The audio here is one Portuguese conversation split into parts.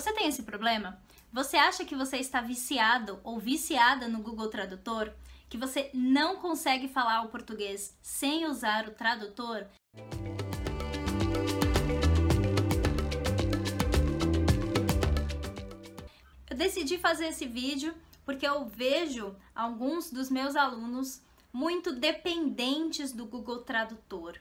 Você tem esse problema? Você acha que você está viciado ou viciada no Google Tradutor? Que você não consegue falar o português sem usar o tradutor? Eu decidi fazer esse vídeo porque eu vejo alguns dos meus alunos muito dependentes do Google Tradutor.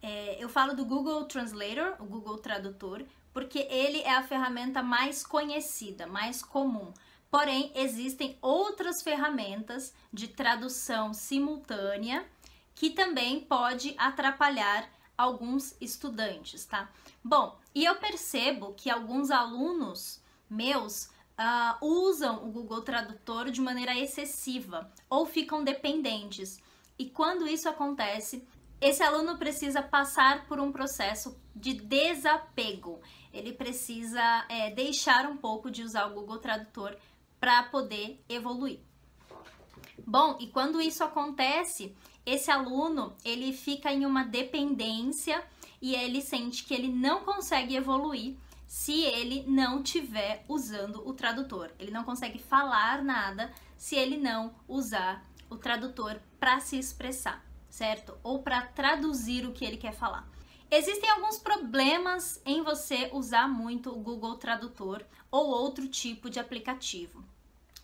É, eu falo do Google Translator, o Google Tradutor, porque ele é a ferramenta mais conhecida, mais comum. Porém, existem outras ferramentas de tradução simultânea que também pode atrapalhar alguns estudantes, tá? Bom, e eu percebo que alguns alunos meus uh, usam o Google Tradutor de maneira excessiva ou ficam dependentes. E quando isso acontece, esse aluno precisa passar por um processo de desapego. Ele precisa é, deixar um pouco de usar o Google Tradutor para poder evoluir. Bom, e quando isso acontece, esse aluno ele fica em uma dependência e ele sente que ele não consegue evoluir se ele não tiver usando o tradutor. Ele não consegue falar nada se ele não usar o tradutor para se expressar, certo? Ou para traduzir o que ele quer falar. Existem alguns problemas em você usar muito o Google Tradutor ou outro tipo de aplicativo.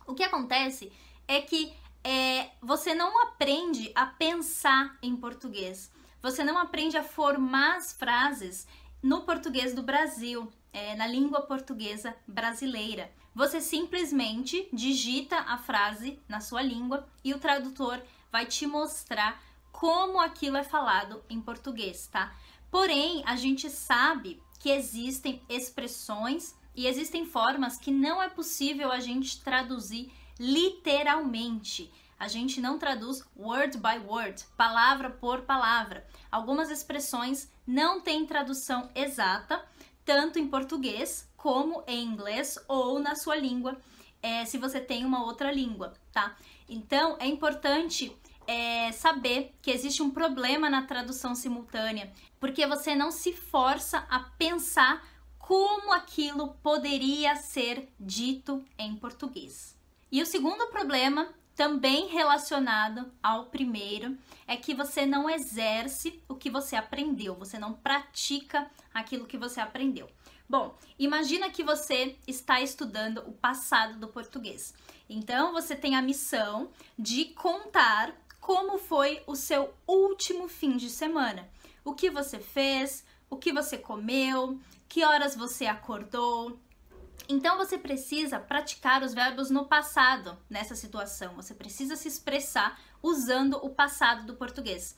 O que acontece é que é, você não aprende a pensar em português. Você não aprende a formar as frases no português do Brasil, é, na língua portuguesa brasileira. Você simplesmente digita a frase na sua língua e o tradutor vai te mostrar como aquilo é falado em português, tá? Porém, a gente sabe que existem expressões e existem formas que não é possível a gente traduzir literalmente. A gente não traduz word by word, palavra por palavra. Algumas expressões não têm tradução exata, tanto em português como em inglês ou na sua língua, é, se você tem uma outra língua, tá? Então é importante é, saber que existe um problema na tradução simultânea, porque você não se força a pensar como aquilo poderia ser dito em português. E o segundo problema, também relacionado ao primeiro, é que você não exerce o que você aprendeu, você não pratica aquilo que você aprendeu. Bom, imagina que você está estudando o passado do português. Então, você tem a missão de contar como foi o seu último fim de semana. O que você fez, o que você comeu, que horas você acordou, então você precisa praticar os verbos no passado nessa situação. Você precisa se expressar usando o passado do português.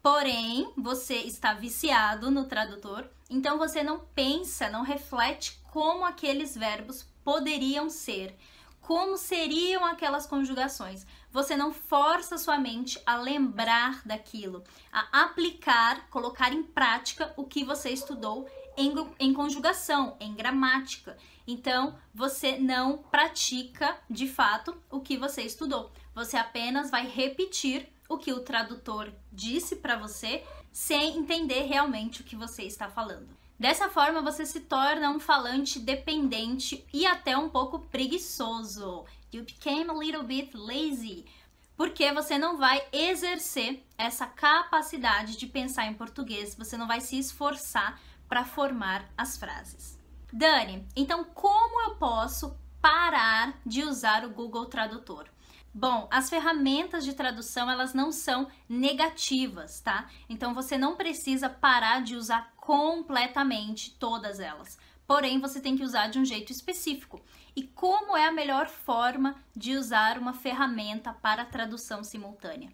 Porém, você está viciado no tradutor, então você não pensa, não reflete como aqueles verbos poderiam ser, como seriam aquelas conjugações. Você não força sua mente a lembrar daquilo, a aplicar, colocar em prática o que você estudou em, em conjugação, em gramática. Então, você não pratica de fato o que você estudou. Você apenas vai repetir o que o tradutor disse para você sem entender realmente o que você está falando. Dessa forma, você se torna um falante dependente e até um pouco preguiçoso. You became a little bit lazy. Porque você não vai exercer essa capacidade de pensar em português, você não vai se esforçar para formar as frases. Dani, então como eu posso parar de usar o Google Tradutor? Bom, as ferramentas de tradução elas não são negativas, tá? Então você não precisa parar de usar completamente todas elas. Porém, você tem que usar de um jeito específico. E como é a melhor forma de usar uma ferramenta para tradução simultânea?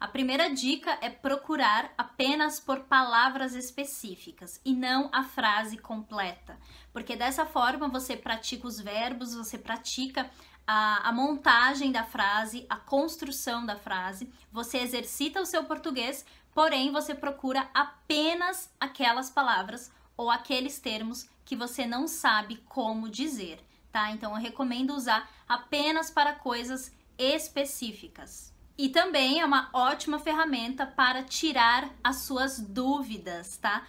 A primeira dica é procurar apenas por palavras específicas e não a frase completa, porque dessa forma você pratica os verbos, você pratica a, a, montagem da frase, a construção da frase, você exercita o seu português, porém você procura apenas aquelas palavras ou aqueles termos que você não sabe como dizer, tá? Então eu recomendo usar apenas para coisas específicas. E também é uma ótima ferramenta para tirar as suas dúvidas, tá?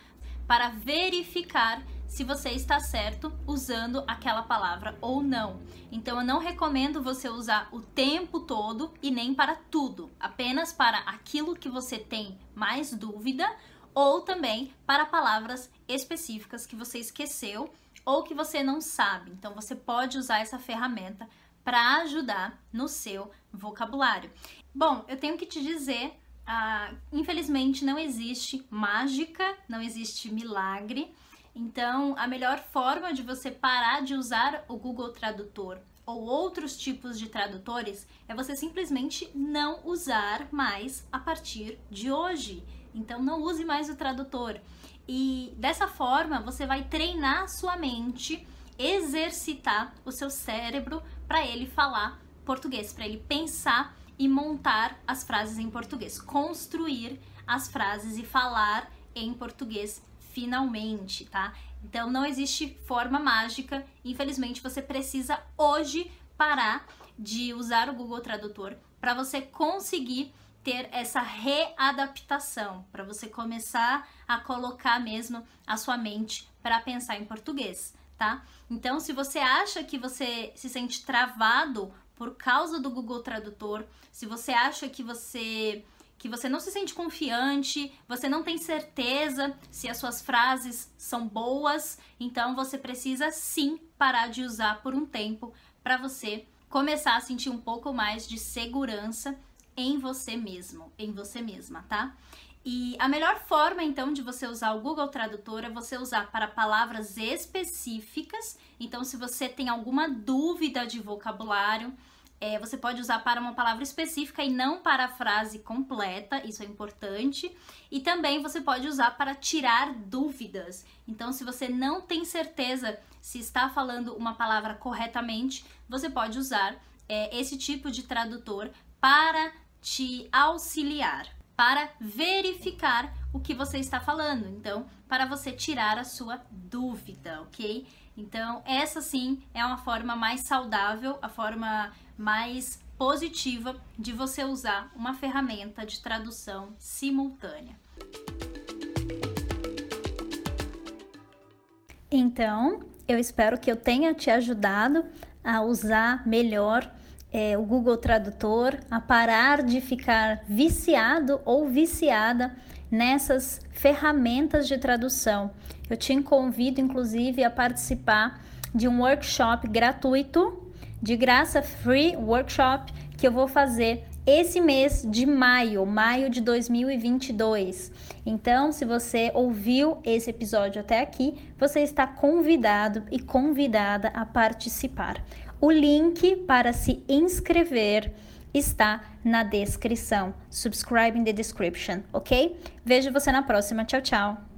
Para verificar se você está certo usando aquela palavra ou não. Então eu não recomendo você usar o tempo todo e nem para tudo, apenas para aquilo que você tem mais dúvida ou também para palavras específicas que você esqueceu ou que você não sabe. Então você pode usar essa ferramenta para ajudar no seu vocabulário. Bom, eu tenho que te dizer, ah, infelizmente não existe mágica, não existe milagre. Então, a melhor forma de você parar de usar o Google Tradutor ou outros tipos de tradutores é você simplesmente não usar mais a partir de hoje. Então, não use mais o tradutor. E dessa forma, você vai treinar sua mente, exercitar o seu cérebro para ele falar português, para ele pensar e montar as frases em português, construir as frases e falar em português finalmente, tá? Então não existe forma mágica. Infelizmente você precisa hoje parar de usar o Google Tradutor para você conseguir ter essa readaptação, para você começar a colocar mesmo a sua mente para pensar em português, tá? Então, se você acha que você se sente travado por causa do Google Tradutor, se você acha que você que você não se sente confiante, você não tem certeza se as suas frases são boas, então você precisa sim parar de usar por um tempo para você começar a sentir um pouco mais de segurança em você mesmo, em você mesma, tá? E a melhor forma então de você usar o Google Tradutor é você usar para palavras específicas. Então, se você tem alguma dúvida de vocabulário, é, você pode usar para uma palavra específica e não para a frase completa, isso é importante. E também você pode usar para tirar dúvidas. Então, se você não tem certeza se está falando uma palavra corretamente, você pode usar é, esse tipo de tradutor para te auxiliar, para verificar o que você está falando. Então, para você tirar a sua dúvida, ok? Então, essa sim é uma forma mais saudável, a forma mais positiva de você usar uma ferramenta de tradução simultânea. Então, eu espero que eu tenha te ajudado a usar melhor é, o Google Tradutor, a parar de ficar viciado ou viciada nessas ferramentas de tradução. Eu te convido, inclusive, a participar de um workshop gratuito, de graça, free workshop, que eu vou fazer esse mês de maio, maio de 2022. Então, se você ouviu esse episódio até aqui, você está convidado e convidada a participar. O link para se inscrever está na descrição. Subscribe in the description, ok? Vejo você na próxima. Tchau, tchau.